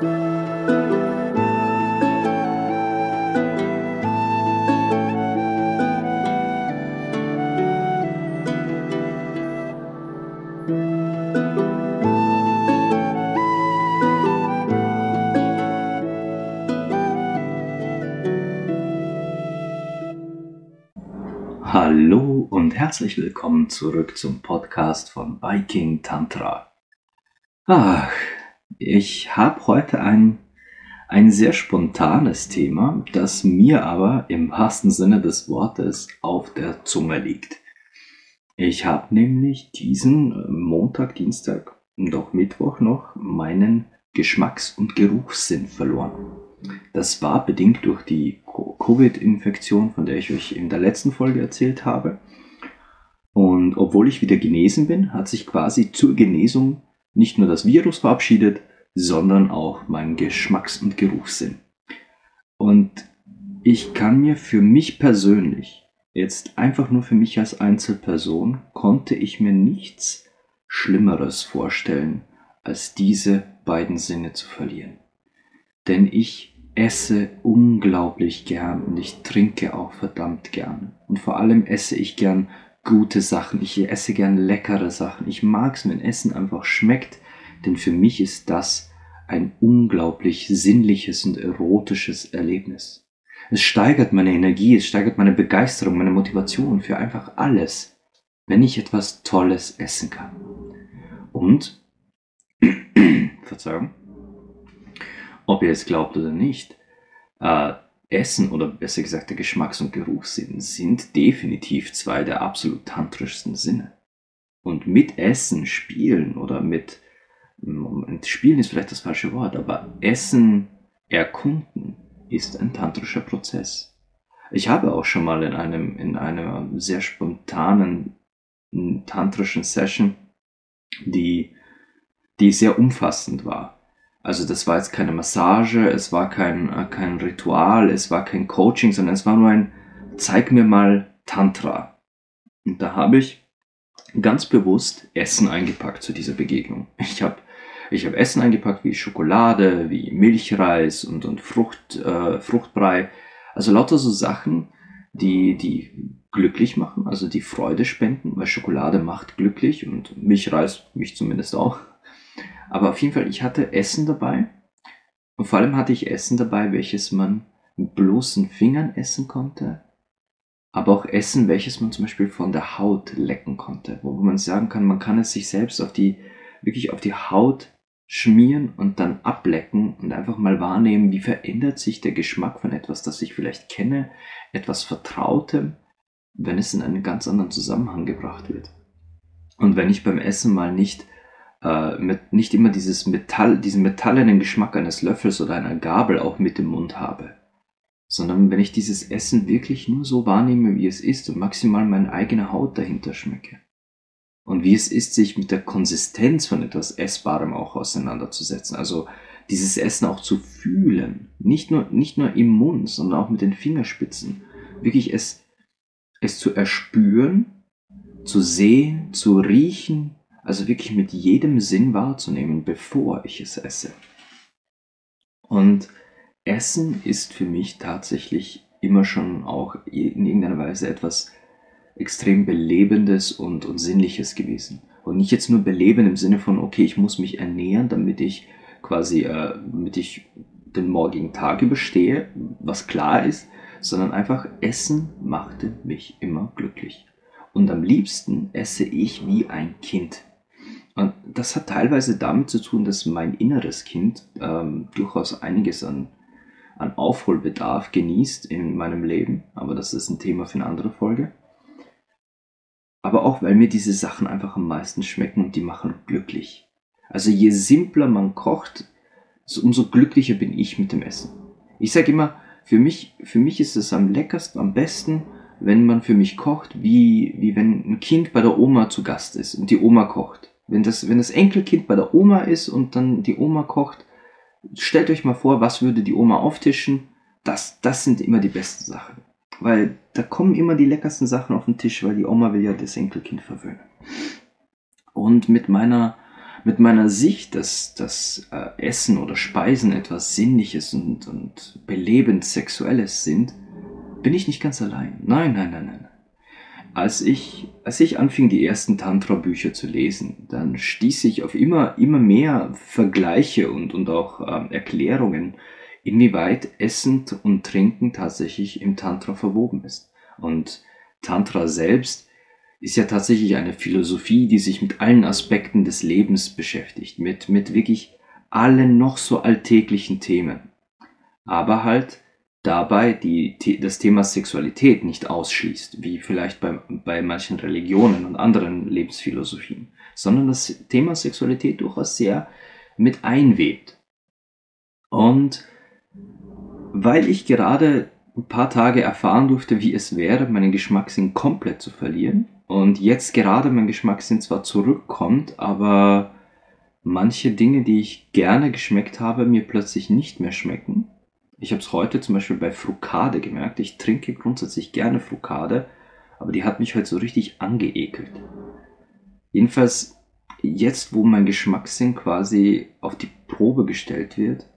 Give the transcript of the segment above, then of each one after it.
Hallo und herzlich willkommen zurück zum Podcast von Viking Tantra. Ach, ich habe heute ein, ein sehr spontanes Thema, das mir aber im wahrsten Sinne des Wortes auf der Zunge liegt. Ich habe nämlich diesen äh, Montag, Dienstag und auch Mittwoch noch meinen Geschmacks- und Geruchssinn verloren. Das war bedingt durch die Covid-Infektion, von der ich euch in der letzten Folge erzählt habe. Und obwohl ich wieder genesen bin, hat sich quasi zur Genesung nicht nur das Virus verabschiedet, sondern auch mein Geschmacks- und Geruchssinn. Und ich kann mir für mich persönlich, jetzt einfach nur für mich als Einzelperson, konnte ich mir nichts Schlimmeres vorstellen, als diese beiden Sinne zu verlieren. Denn ich esse unglaublich gern und ich trinke auch verdammt gern. Und vor allem esse ich gern gute Sachen. Ich esse gern leckere Sachen. Ich mag es, wenn Essen einfach schmeckt, denn für mich ist das ein unglaublich sinnliches und erotisches Erlebnis. Es steigert meine Energie, es steigert meine Begeisterung, meine Motivation für einfach alles, wenn ich etwas Tolles essen kann. Und, Verzeihung, ob ihr es glaubt oder nicht, äh, Essen oder besser gesagt der Geschmacks- und Geruchssinn sind definitiv zwei der absolut tantrischsten Sinne. Und mit Essen spielen oder mit Spielen ist vielleicht das falsche Wort, aber Essen erkunden ist ein tantrischer Prozess. Ich habe auch schon mal in einem in einer sehr spontanen tantrischen Session, die die sehr umfassend war, also das war jetzt keine Massage, es war kein, kein Ritual, es war kein Coaching, sondern es war nur ein Zeig mir mal Tantra. Und da habe ich ganz bewusst Essen eingepackt zu dieser Begegnung. Ich habe ich hab Essen eingepackt wie Schokolade, wie Milchreis und, und Frucht, äh, Fruchtbrei. Also lauter so Sachen, die, die glücklich machen, also die Freude spenden, weil Schokolade macht glücklich und Milchreis mich zumindest auch. Aber auf jeden Fall, ich hatte Essen dabei. Und vor allem hatte ich Essen dabei, welches man mit bloßen Fingern essen konnte. Aber auch Essen, welches man zum Beispiel von der Haut lecken konnte. Wo man sagen kann, man kann es sich selbst auf die, wirklich auf die Haut schmieren und dann ablecken und einfach mal wahrnehmen, wie verändert sich der Geschmack von etwas, das ich vielleicht kenne, etwas Vertrautem, wenn es in einen ganz anderen Zusammenhang gebracht wird. Und wenn ich beim Essen mal nicht äh, mit, nicht immer dieses Metall, diesen metallenen Geschmack eines Löffels oder einer Gabel auch mit dem Mund habe, sondern wenn ich dieses Essen wirklich nur so wahrnehme, wie es ist und maximal meine eigene Haut dahinter schmecke. Und wie es ist, sich mit der Konsistenz von etwas Essbarem auch auseinanderzusetzen. Also dieses Essen auch zu fühlen. Nicht nur, nicht nur im Mund, sondern auch mit den Fingerspitzen. Wirklich es, es zu erspüren, zu sehen, zu riechen, also wirklich mit jedem Sinn wahrzunehmen, bevor ich es esse. Und Essen ist für mich tatsächlich immer schon auch in irgendeiner Weise etwas extrem Belebendes und, und Sinnliches gewesen. Und nicht jetzt nur beleben im Sinne von, okay, ich muss mich ernähren, damit ich quasi, äh, damit ich den morgigen Tag überstehe, was klar ist, sondern einfach Essen machte mich immer glücklich. Und am liebsten esse ich wie ein Kind. Und das hat teilweise damit zu tun, dass mein inneres Kind ähm, durchaus einiges an, an Aufholbedarf genießt in meinem Leben. Aber das ist ein Thema für eine andere Folge. Aber auch, weil mir diese Sachen einfach am meisten schmecken und die machen glücklich. Also je simpler man kocht, umso glücklicher bin ich mit dem Essen. Ich sage immer, für mich, für mich ist es am leckersten, am besten, wenn man für mich kocht, wie, wie wenn ein Kind bei der Oma zu Gast ist und die Oma kocht. Wenn das, wenn das Enkelkind bei der Oma ist und dann die Oma kocht, stellt euch mal vor, was würde die Oma auftischen. Das, das sind immer die besten Sachen. Weil da kommen immer die leckersten Sachen auf den Tisch, weil die Oma will ja das Enkelkind verwöhnen. Und mit meiner, mit meiner Sicht, dass das äh, Essen oder Speisen etwas Sinnliches und, und belebend Sexuelles sind, bin ich nicht ganz allein. Nein, nein, nein, nein. Als ich, als ich anfing, die ersten Tantra-Bücher zu lesen, dann stieß ich auf immer, immer mehr Vergleiche und, und auch äh, Erklärungen, inwieweit Essen und Trinken tatsächlich im Tantra verwoben ist. Und Tantra selbst ist ja tatsächlich eine Philosophie, die sich mit allen Aspekten des Lebens beschäftigt, mit, mit wirklich allen noch so alltäglichen Themen. Aber halt dabei die, das Thema Sexualität nicht ausschließt, wie vielleicht bei, bei manchen Religionen und anderen Lebensphilosophien, sondern das Thema Sexualität durchaus sehr mit einwebt. Und weil ich gerade ein paar Tage erfahren durfte, wie es wäre, meinen Geschmackssinn komplett zu verlieren, und jetzt gerade mein Geschmackssinn zwar zurückkommt, aber manche Dinge, die ich gerne geschmeckt habe, mir plötzlich nicht mehr schmecken. Ich habe es heute zum Beispiel bei Frukade gemerkt. Ich trinke grundsätzlich gerne Frukade, aber die hat mich heute so richtig angeekelt. Jedenfalls, jetzt wo mein Geschmackssinn quasi auf die Probe gestellt wird,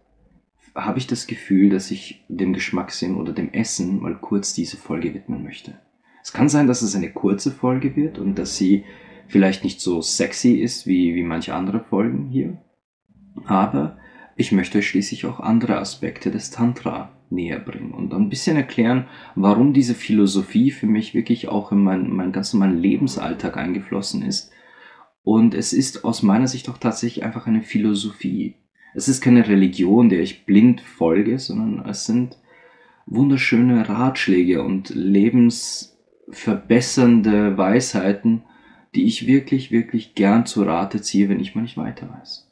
habe ich das Gefühl, dass ich dem Geschmackssinn oder dem Essen mal kurz diese Folge widmen möchte. Es kann sein, dass es eine kurze Folge wird und dass sie vielleicht nicht so sexy ist wie, wie manche andere Folgen hier. Aber ich möchte schließlich auch andere Aspekte des Tantra näher bringen und ein bisschen erklären, warum diese Philosophie für mich wirklich auch in mein, mein ganz normalen Lebensalltag eingeflossen ist. Und es ist aus meiner Sicht auch tatsächlich einfach eine Philosophie. Es ist keine Religion, der ich blind folge, sondern es sind wunderschöne Ratschläge und Lebens, verbessernde Weisheiten, die ich wirklich, wirklich gern zu Rate ziehe, wenn ich mal nicht weiter weiß.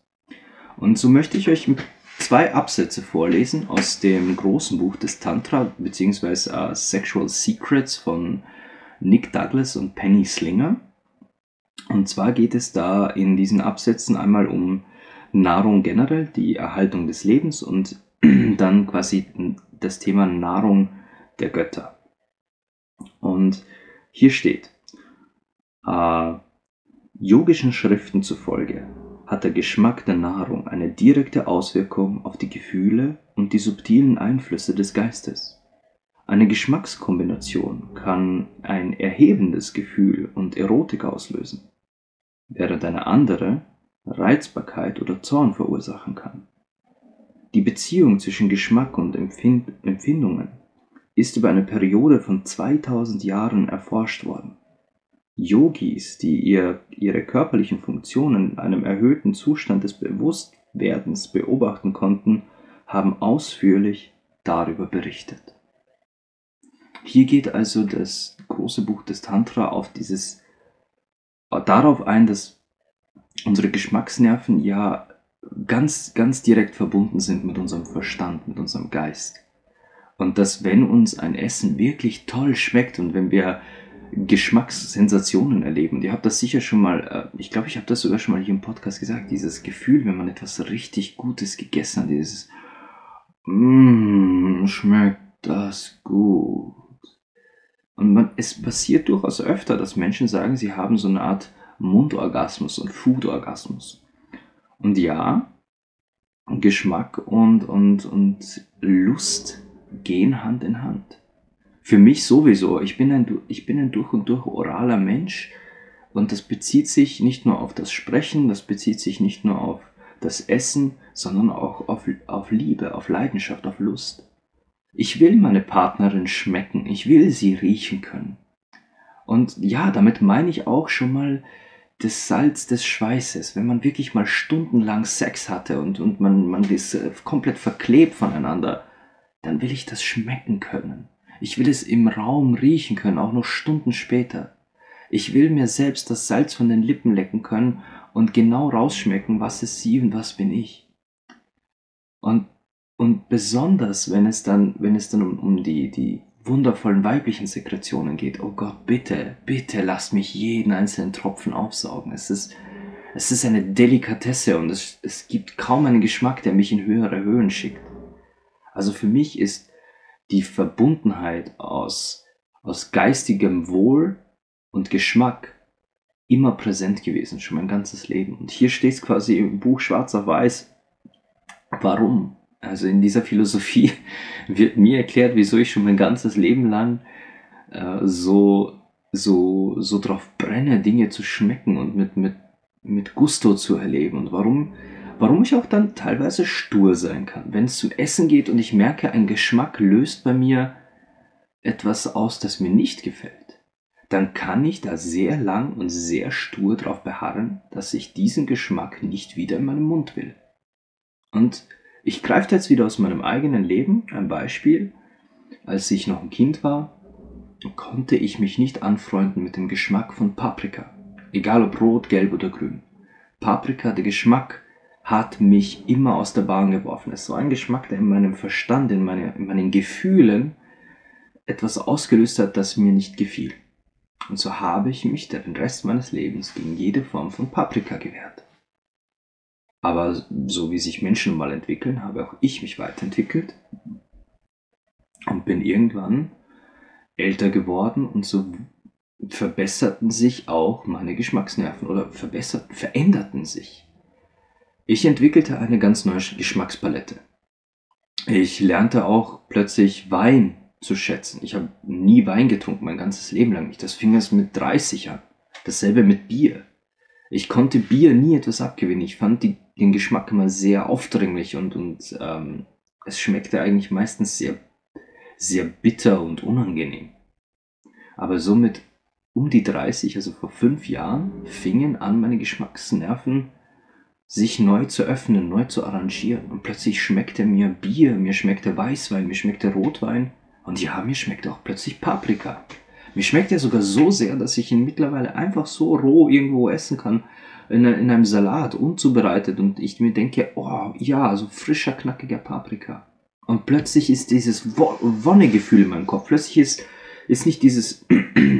Und so möchte ich euch zwei Absätze vorlesen aus dem großen Buch des Tantra, beziehungsweise uh, Sexual Secrets von Nick Douglas und Penny Slinger. Und zwar geht es da in diesen Absätzen einmal um Nahrung generell, die Erhaltung des Lebens und dann quasi das Thema Nahrung der Götter. Und hier steht, äh, yogischen Schriften zufolge hat der Geschmack der Nahrung eine direkte Auswirkung auf die Gefühle und die subtilen Einflüsse des Geistes. Eine Geschmackskombination kann ein erhebendes Gefühl und Erotik auslösen, während eine andere Reizbarkeit oder Zorn verursachen kann. Die Beziehung zwischen Geschmack und Empfind Empfindungen ist über eine Periode von 2000 Jahren erforscht worden. Yogis, die ihr, ihre körperlichen Funktionen in einem erhöhten Zustand des Bewusstwerdens beobachten konnten, haben ausführlich darüber berichtet. Hier geht also das große Buch des Tantra auf dieses darauf ein, dass unsere Geschmacksnerven ja ganz ganz direkt verbunden sind mit unserem Verstand, mit unserem Geist. Und dass wenn uns ein Essen wirklich toll schmeckt und wenn wir Geschmackssensationen erleben, ihr habt das sicher schon mal, äh, ich glaube, ich habe das sogar schon mal hier im Podcast gesagt, dieses Gefühl, wenn man etwas richtig Gutes gegessen hat, dieses Mmm, schmeckt das gut. Und man, es passiert durchaus öfter, dass Menschen sagen, sie haben so eine Art Mundorgasmus und Foodorgasmus. Und ja, Geschmack und, und, und Lust gehen Hand in Hand. Für mich sowieso. Ich bin ein, ich bin ein durch und durch oraler Mensch und das bezieht sich nicht nur auf das Sprechen, das bezieht sich nicht nur auf das Essen, sondern auch auf, auf Liebe, auf Leidenschaft, auf Lust. Ich will meine Partnerin schmecken, ich will sie riechen können. Und ja, damit meine ich auch schon mal das Salz des Schweißes, wenn man wirklich mal stundenlang Sex hatte und, und man, man ist äh, komplett verklebt voneinander dann will ich das schmecken können. Ich will es im Raum riechen können, auch noch Stunden später. Ich will mir selbst das Salz von den Lippen lecken können und genau rausschmecken, was ist sie und was bin ich. Und, und besonders, wenn es dann, wenn es dann um, um die, die wundervollen weiblichen Sekretionen geht, oh Gott, bitte, bitte lass mich jeden einzelnen Tropfen aufsaugen. Es ist, es ist eine Delikatesse und es, es gibt kaum einen Geschmack, der mich in höhere Höhen schickt. Also für mich ist die Verbundenheit aus, aus geistigem Wohl und Geschmack immer präsent gewesen, schon mein ganzes Leben. Und hier steht es quasi im Buch schwarz auf weiß. Warum? Also in dieser Philosophie wird mir erklärt, wieso ich schon mein ganzes Leben lang äh, so, so, so drauf brenne, Dinge zu schmecken und mit, mit, mit Gusto zu erleben und warum, warum ich auch dann teilweise stur sein kann. Wenn es zum Essen geht und ich merke, ein Geschmack löst bei mir etwas aus, das mir nicht gefällt, dann kann ich da sehr lang und sehr stur darauf beharren, dass ich diesen Geschmack nicht wieder in meinem Mund will. Und ich greife jetzt wieder aus meinem eigenen Leben ein Beispiel. Als ich noch ein Kind war, konnte ich mich nicht anfreunden mit dem Geschmack von Paprika. Egal ob rot, gelb oder grün. Paprika, der Geschmack, hat mich immer aus der Bahn geworfen. Es war ein Geschmack, der in meinem Verstand, in, meine, in meinen Gefühlen etwas ausgelöst hat, das mir nicht gefiel. Und so habe ich mich den Rest meines Lebens gegen jede Form von Paprika gewehrt. Aber so wie sich Menschen mal entwickeln, habe auch ich mich weiterentwickelt und bin irgendwann älter geworden und so verbesserten sich auch meine Geschmacksnerven oder verbesserten, veränderten sich. Ich entwickelte eine ganz neue Geschmackspalette. Ich lernte auch plötzlich Wein zu schätzen. Ich habe nie Wein getrunken, mein ganzes Leben lang nicht. Das fing erst mit 30 an. Dasselbe mit Bier. Ich konnte Bier nie etwas abgewinnen. Ich fand die, den Geschmack immer sehr aufdringlich und, und ähm, es schmeckte eigentlich meistens sehr, sehr bitter und unangenehm. Aber somit um die 30, also vor fünf Jahren, fingen an, meine Geschmacksnerven sich neu zu öffnen, neu zu arrangieren. Und plötzlich schmeckte mir Bier, mir schmeckte Weißwein, mir schmeckte Rotwein und ja, mir schmeckt auch plötzlich Paprika. Mir schmeckt er sogar so sehr, dass ich ihn mittlerweile einfach so roh irgendwo essen kann, in, in einem Salat, unzubereitet. Und ich mir denke, oh ja, so frischer, knackiger Paprika. Und plötzlich ist dieses Wonnegefühl in meinem Kopf. Plötzlich ist, ist nicht dieses,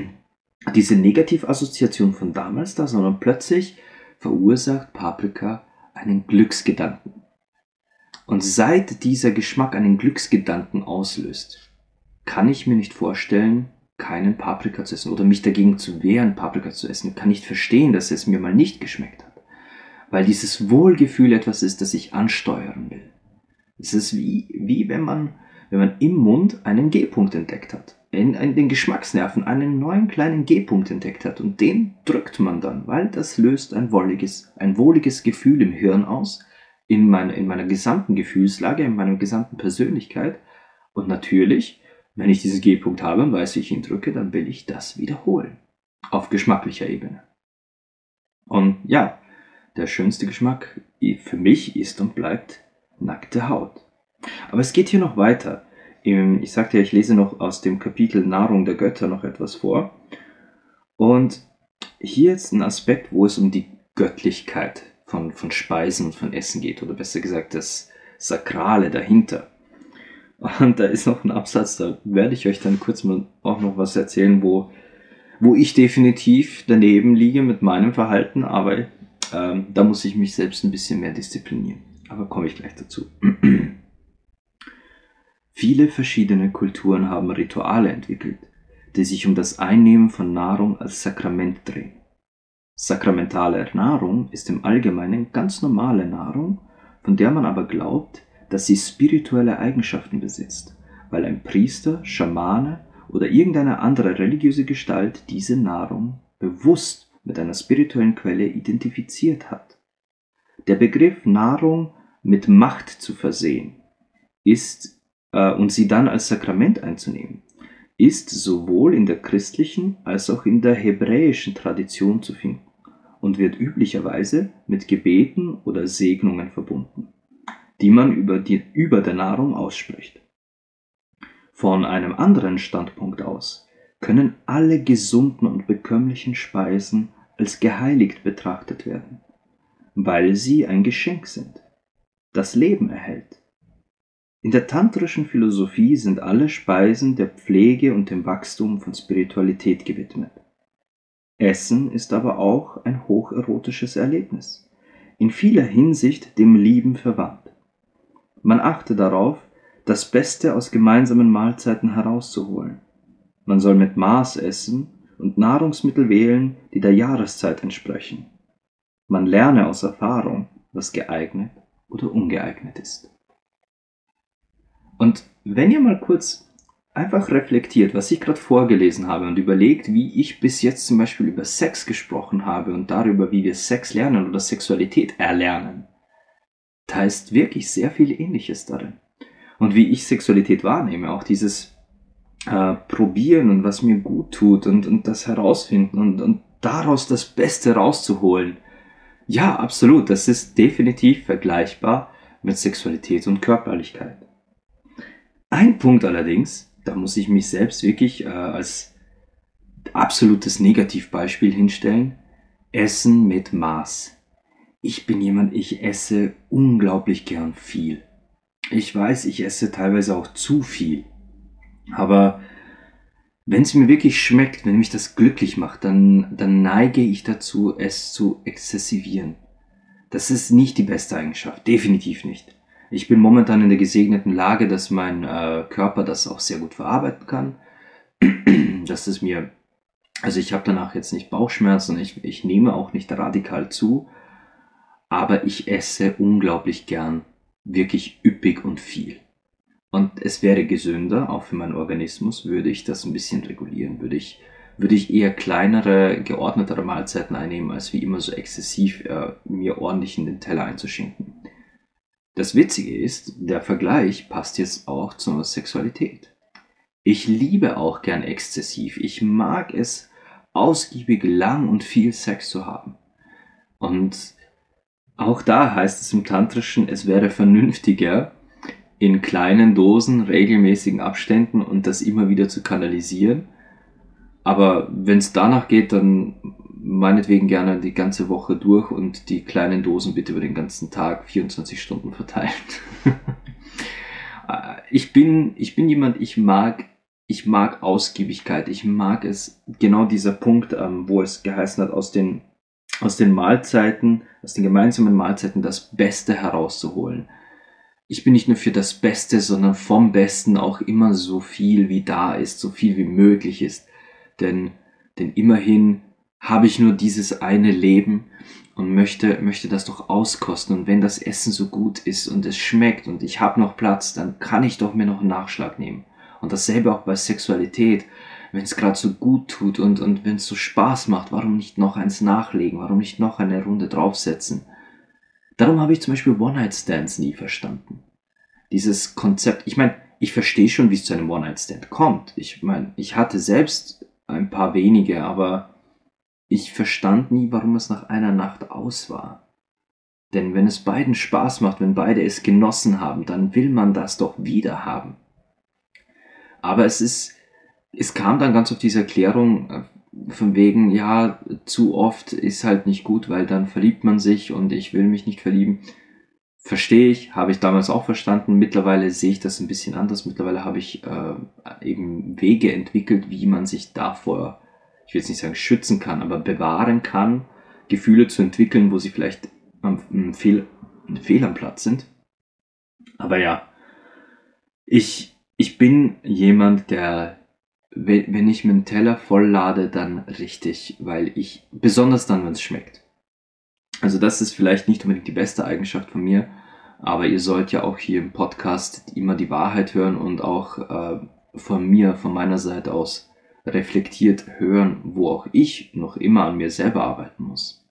diese Negativassoziation von damals da, sondern plötzlich verursacht Paprika einen Glücksgedanken. Und seit dieser Geschmack einen Glücksgedanken auslöst, kann ich mir nicht vorstellen, keinen Paprika zu essen oder mich dagegen zu wehren, Paprika zu essen. Kann nicht verstehen, dass es mir mal nicht geschmeckt hat. Weil dieses Wohlgefühl etwas ist, das ich ansteuern will. Es ist wie, wie wenn man, wenn man im Mund einen G-Punkt entdeckt hat. In, in den Geschmacksnerven einen neuen kleinen G-Punkt entdeckt hat und den drückt man dann, weil das löst ein wohliges, ein wohliges Gefühl im Hirn aus, in meiner, in meiner gesamten Gefühlslage, in meiner gesamten Persönlichkeit und natürlich wenn ich diesen G-Punkt habe und weiß, wie ich ihn drücke, dann will ich das wiederholen. Auf geschmacklicher Ebene. Und ja, der schönste Geschmack für mich ist und bleibt nackte Haut. Aber es geht hier noch weiter. Ich sagte ja, ich lese noch aus dem Kapitel Nahrung der Götter noch etwas vor. Und hier ist ein Aspekt, wo es um die Göttlichkeit von, von Speisen und von Essen geht, oder besser gesagt das Sakrale dahinter. Und da ist noch ein Absatz, da werde ich euch dann kurz mal auch noch was erzählen, wo, wo ich definitiv daneben liege mit meinem Verhalten, aber ähm, da muss ich mich selbst ein bisschen mehr disziplinieren. Aber komme ich gleich dazu. Viele verschiedene Kulturen haben Rituale entwickelt, die sich um das Einnehmen von Nahrung als Sakrament drehen. Sakramentale Nahrung ist im Allgemeinen ganz normale Nahrung, von der man aber glaubt, dass sie spirituelle Eigenschaften besitzt, weil ein Priester, Schamane oder irgendeine andere religiöse Gestalt diese Nahrung bewusst mit einer spirituellen Quelle identifiziert hat. Der Begriff Nahrung mit Macht zu versehen ist äh, und sie dann als Sakrament einzunehmen, ist sowohl in der christlichen als auch in der hebräischen Tradition zu finden und wird üblicherweise mit Gebeten oder Segnungen verbunden die man über, die, über der Nahrung ausspricht. Von einem anderen Standpunkt aus können alle gesunden und bekömmlichen Speisen als geheiligt betrachtet werden, weil sie ein Geschenk sind, das Leben erhält. In der tantrischen Philosophie sind alle Speisen der Pflege und dem Wachstum von Spiritualität gewidmet. Essen ist aber auch ein hocherotisches Erlebnis, in vieler Hinsicht dem Lieben verwandt. Man achte darauf, das Beste aus gemeinsamen Mahlzeiten herauszuholen. Man soll mit Maß essen und Nahrungsmittel wählen, die der Jahreszeit entsprechen. Man lerne aus Erfahrung, was geeignet oder ungeeignet ist. Und wenn ihr mal kurz einfach reflektiert, was ich gerade vorgelesen habe und überlegt, wie ich bis jetzt zum Beispiel über Sex gesprochen habe und darüber, wie wir Sex lernen oder Sexualität erlernen, da ist wirklich sehr viel Ähnliches darin. Und wie ich Sexualität wahrnehme, auch dieses äh, Probieren und was mir gut tut und, und das herausfinden und, und daraus das Beste rauszuholen. Ja, absolut, das ist definitiv vergleichbar mit Sexualität und Körperlichkeit. Ein Punkt allerdings, da muss ich mich selbst wirklich äh, als absolutes Negativbeispiel hinstellen. Essen mit Maß. Ich bin jemand, ich esse unglaublich gern viel. Ich weiß, ich esse teilweise auch zu viel. Aber wenn es mir wirklich schmeckt, wenn mich das glücklich macht, dann, dann neige ich dazu, es zu exzessivieren. Das ist nicht die beste Eigenschaft, definitiv nicht. Ich bin momentan in der gesegneten Lage, dass mein äh, Körper das auch sehr gut verarbeiten kann. dass es mir, also ich habe danach jetzt nicht Bauchschmerzen, ich, ich nehme auch nicht radikal zu, aber ich esse unglaublich gern, wirklich üppig und viel. Und es wäre gesünder, auch für meinen Organismus, würde ich das ein bisschen regulieren, würde ich, würde ich eher kleinere, geordnetere Mahlzeiten einnehmen, als wie immer so exzessiv äh, mir ordentlich in den Teller einzuschinken. Das Witzige ist, der Vergleich passt jetzt auch zur Sexualität. Ich liebe auch gern exzessiv. Ich mag es, ausgiebig lang und viel Sex zu haben. Und auch da heißt es im Tantrischen, es wäre vernünftiger, in kleinen Dosen, regelmäßigen Abständen und das immer wieder zu kanalisieren. Aber wenn es danach geht, dann meinetwegen gerne die ganze Woche durch und die kleinen Dosen bitte über den ganzen Tag 24 Stunden verteilt. ich bin, ich bin jemand, ich mag, ich mag Ausgiebigkeit. Ich mag es, genau dieser Punkt, ähm, wo es geheißen hat, aus den, aus den Mahlzeiten, aus den gemeinsamen Mahlzeiten das Beste herauszuholen. Ich bin nicht nur für das Beste, sondern vom Besten auch immer so viel wie da ist, so viel wie möglich ist. Denn, denn immerhin habe ich nur dieses eine Leben und möchte, möchte das doch auskosten. Und wenn das Essen so gut ist und es schmeckt und ich habe noch Platz, dann kann ich doch mir noch einen Nachschlag nehmen. Und dasselbe auch bei Sexualität. Wenn es gerade so gut tut und, und wenn es so Spaß macht, warum nicht noch eins nachlegen? Warum nicht noch eine Runde draufsetzen? Darum habe ich zum Beispiel One-Night-Stands nie verstanden. Dieses Konzept, ich meine, ich verstehe schon, wie es zu einem One-Night-Stand kommt. Ich meine, ich hatte selbst ein paar wenige, aber ich verstand nie, warum es nach einer Nacht aus war. Denn wenn es beiden Spaß macht, wenn beide es genossen haben, dann will man das doch wieder haben. Aber es ist, es kam dann ganz auf diese Erklärung äh, von wegen, ja, zu oft ist halt nicht gut, weil dann verliebt man sich und ich will mich nicht verlieben. Verstehe ich, habe ich damals auch verstanden. Mittlerweile sehe ich das ein bisschen anders. Mittlerweile habe ich äh, eben Wege entwickelt, wie man sich davor ich will jetzt nicht sagen schützen kann, aber bewahren kann, Gefühle zu entwickeln, wo sie vielleicht am Fehl, Fehl am Platz sind. Aber ja, ich, ich bin jemand, der, wenn ich meinen Teller voll lade, dann richtig, weil ich, besonders dann, wenn es schmeckt. Also das ist vielleicht nicht unbedingt die beste Eigenschaft von mir, aber ihr sollt ja auch hier im Podcast immer die Wahrheit hören und auch äh, von mir, von meiner Seite aus reflektiert hören, wo auch ich noch immer an mir selber arbeiten muss.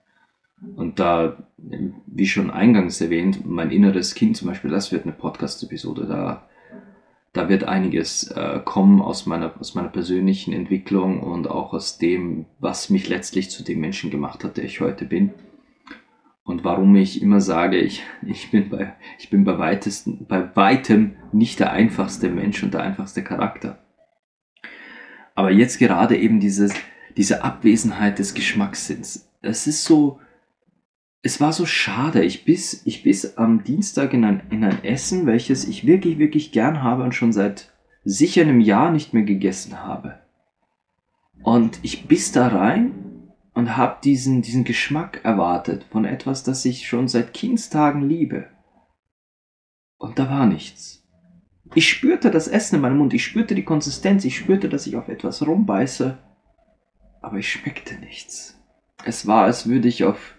Und da, wie schon eingangs erwähnt, mein inneres Kind zum Beispiel, das wird eine Podcast-Episode. Da, da wird einiges äh, kommen aus meiner, aus meiner persönlichen Entwicklung und auch aus dem, was mich letztlich zu dem Menschen gemacht hat, der ich heute bin. Und warum ich immer sage, ich, ich bin bei, ich bin bei weitesten, bei weitem nicht der einfachste Mensch und der einfachste Charakter. Aber jetzt gerade eben dieses, diese Abwesenheit des Geschmackssinns. Es ist so, es war so schade. Ich biss, ich biss am Dienstag in ein, in ein Essen, welches ich wirklich, wirklich gern habe und schon seit sicher einem Jahr nicht mehr gegessen habe. Und ich biss da rein und habe diesen, diesen Geschmack erwartet von etwas, das ich schon seit Kindstagen liebe. Und da war nichts. Ich spürte das Essen in meinem Mund, ich spürte die Konsistenz, ich spürte, dass ich auf etwas rumbeiße. aber ich schmeckte nichts. Es war, als würde ich auf,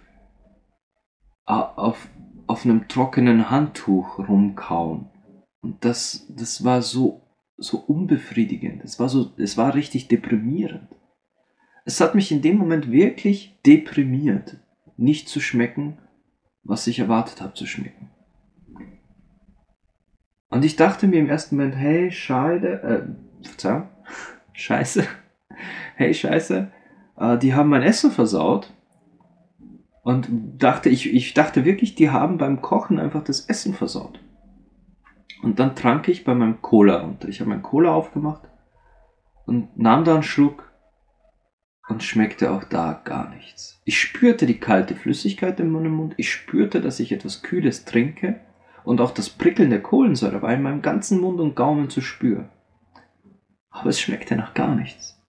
auf, auf einem trockenen Handtuch rumkauen. Und das, das war so, so unbefriedigend. Es war so, es war richtig deprimierend. Es hat mich in dem Moment wirklich deprimiert, nicht zu schmecken, was ich erwartet habe zu schmecken. Und ich dachte mir im ersten Moment, hey, schade, äh, Verzeihung, scheiße, hey, scheiße, äh, die haben mein Essen versaut. Und dachte, ich, ich dachte wirklich, die haben beim Kochen einfach das Essen versaut. Und dann trank ich bei meinem Cola runter. Ich habe mein Cola aufgemacht und nahm da einen Schluck und schmeckte auch da gar nichts. Ich spürte die kalte Flüssigkeit in meinem Mund, ich spürte, dass ich etwas Kühles trinke und auch das Prickeln der Kohlensäure war in meinem ganzen Mund und Gaumen zu spüren. Aber es schmeckte nach gar nichts.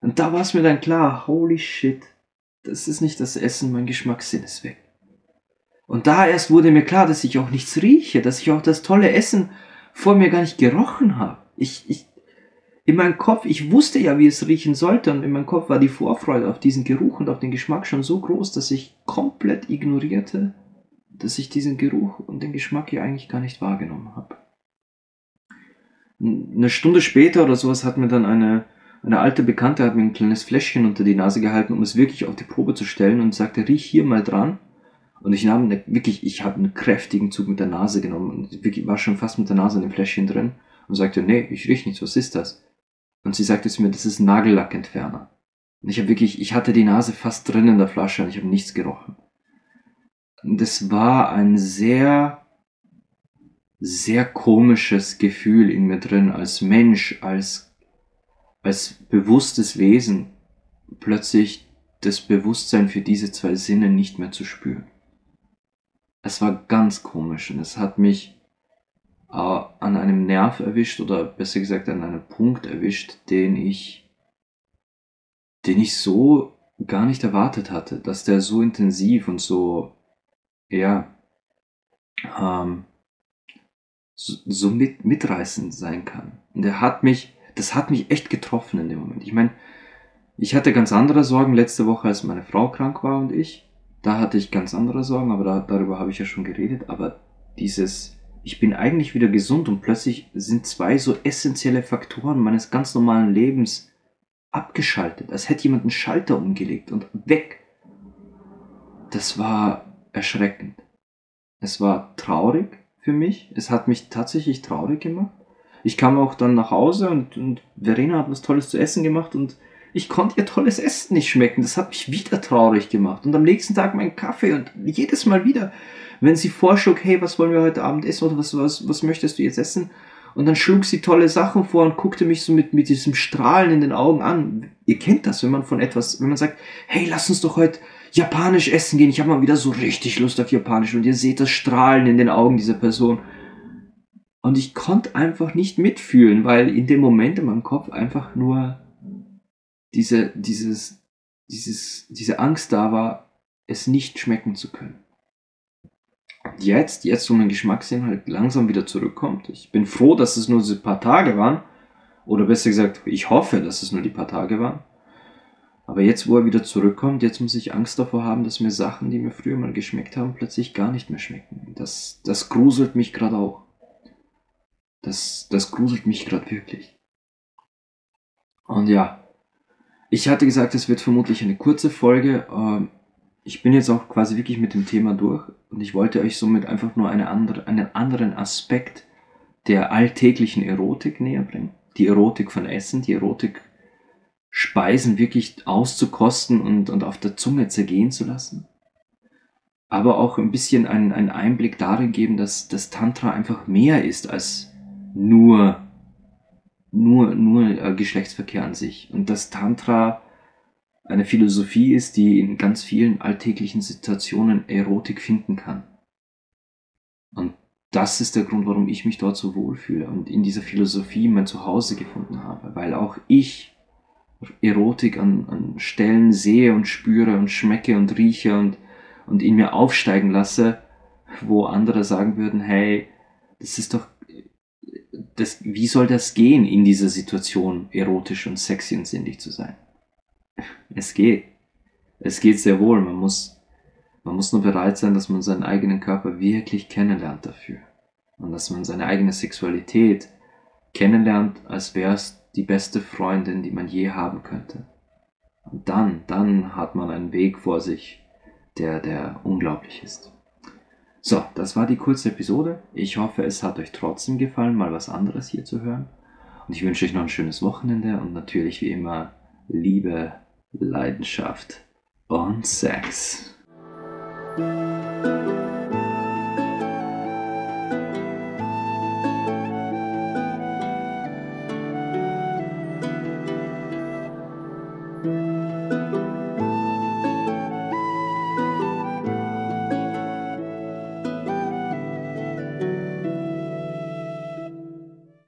Und da war es mir dann klar, holy shit, das ist nicht das Essen, mein Geschmackssinn ist weg. Und da erst wurde mir klar, dass ich auch nichts rieche, dass ich auch das tolle Essen vor mir gar nicht gerochen habe. Ich, ich, in meinem Kopf, ich wusste ja, wie es riechen sollte, und in meinem Kopf war die Vorfreude auf diesen Geruch und auf den Geschmack schon so groß, dass ich komplett ignorierte, dass ich diesen Geruch und den Geschmack hier eigentlich gar nicht wahrgenommen habe. Eine Stunde später oder sowas hat mir dann eine, eine alte Bekannte hat mir ein kleines Fläschchen unter die Nase gehalten, um es wirklich auf die Probe zu stellen und sagte, riech hier mal dran. Und ich nahm eine, wirklich, ich habe einen kräftigen Zug mit der Nase genommen und wirklich war schon fast mit der Nase in dem Fläschchen drin und sagte, nee, ich riech nichts, was ist das? Und sie sagte zu mir, das ist Nagellackentferner. Und ich habe wirklich, ich hatte die Nase fast drin in der Flasche und ich habe nichts gerochen. Und das war ein sehr, sehr komisches Gefühl in mir drin, als Mensch, als, als bewusstes Wesen, plötzlich das Bewusstsein für diese zwei Sinne nicht mehr zu spüren. Es war ganz komisch und es hat mich äh, an einem Nerv erwischt oder besser gesagt an einem Punkt erwischt, den ich, den ich so gar nicht erwartet hatte, dass der so intensiv und so, ja, ähm, so, so mit, mitreißend sein kann. Und er hat mich, das hat mich echt getroffen in dem Moment. Ich meine, ich hatte ganz andere Sorgen letzte Woche, als meine Frau krank war und ich. Da hatte ich ganz andere Sorgen, aber da, darüber habe ich ja schon geredet. Aber dieses, ich bin eigentlich wieder gesund und plötzlich sind zwei so essentielle Faktoren meines ganz normalen Lebens abgeschaltet, als hätte jemand einen Schalter umgelegt und weg. Das war erschreckend. Es war traurig für mich. Es hat mich tatsächlich traurig gemacht. Ich kam auch dann nach Hause und, und Verena hat was Tolles zu essen gemacht und ich konnte ihr tolles Essen nicht schmecken. Das hat mich wieder traurig gemacht. Und am nächsten Tag mein Kaffee und jedes Mal wieder wenn sie vorschlug, hey, was wollen wir heute Abend essen oder was, was, was möchtest du jetzt essen? Und dann schlug sie tolle Sachen vor und guckte mich so mit, mit diesem Strahlen in den Augen an. Ihr kennt das, wenn man von etwas, wenn man sagt, hey, lass uns doch heute japanisch essen gehen. Ich habe mal wieder so richtig Lust auf japanisch und ihr seht das Strahlen in den Augen dieser Person. Und ich konnte einfach nicht mitfühlen, weil in dem Moment in meinem Kopf einfach nur diese, dieses, dieses, diese Angst da war, es nicht schmecken zu können jetzt, jetzt so mein Geschmackssinn halt langsam wieder zurückkommt. Ich bin froh, dass es nur diese paar Tage waren. Oder besser gesagt, ich hoffe, dass es nur die paar Tage waren. Aber jetzt, wo er wieder zurückkommt, jetzt muss ich Angst davor haben, dass mir Sachen, die mir früher mal geschmeckt haben, plötzlich gar nicht mehr schmecken. Das, das gruselt mich gerade auch. Das, das gruselt mich gerade wirklich. Und ja, ich hatte gesagt, es wird vermutlich eine kurze Folge. Ähm, ich bin jetzt auch quasi wirklich mit dem Thema durch und ich wollte euch somit einfach nur eine andere, einen anderen Aspekt der alltäglichen Erotik näher bringen. Die Erotik von Essen, die Erotik Speisen wirklich auszukosten und, und auf der Zunge zergehen zu lassen. Aber auch ein bisschen einen, einen Einblick darin geben, dass das Tantra einfach mehr ist als nur, nur, nur äh, Geschlechtsverkehr an sich. Und das Tantra eine Philosophie ist, die in ganz vielen alltäglichen Situationen Erotik finden kann. Und das ist der Grund, warum ich mich dort so wohlfühle und in dieser Philosophie mein Zuhause gefunden habe, weil auch ich Erotik an, an Stellen sehe und spüre und schmecke und rieche und, und in mir aufsteigen lasse, wo andere sagen würden, hey, das ist doch, das, wie soll das gehen, in dieser Situation erotisch und sexy und sinnlich zu sein? es geht. Es geht sehr wohl. Man muss, man muss nur bereit sein, dass man seinen eigenen Körper wirklich kennenlernt dafür. Und dass man seine eigene Sexualität kennenlernt, als wäre es die beste Freundin, die man je haben könnte. Und dann, dann hat man einen Weg vor sich, der, der unglaublich ist. So, das war die kurze Episode. Ich hoffe, es hat euch trotzdem gefallen, mal was anderes hier zu hören. Und ich wünsche euch noch ein schönes Wochenende und natürlich wie immer Liebe, Leidenschaft und Sex.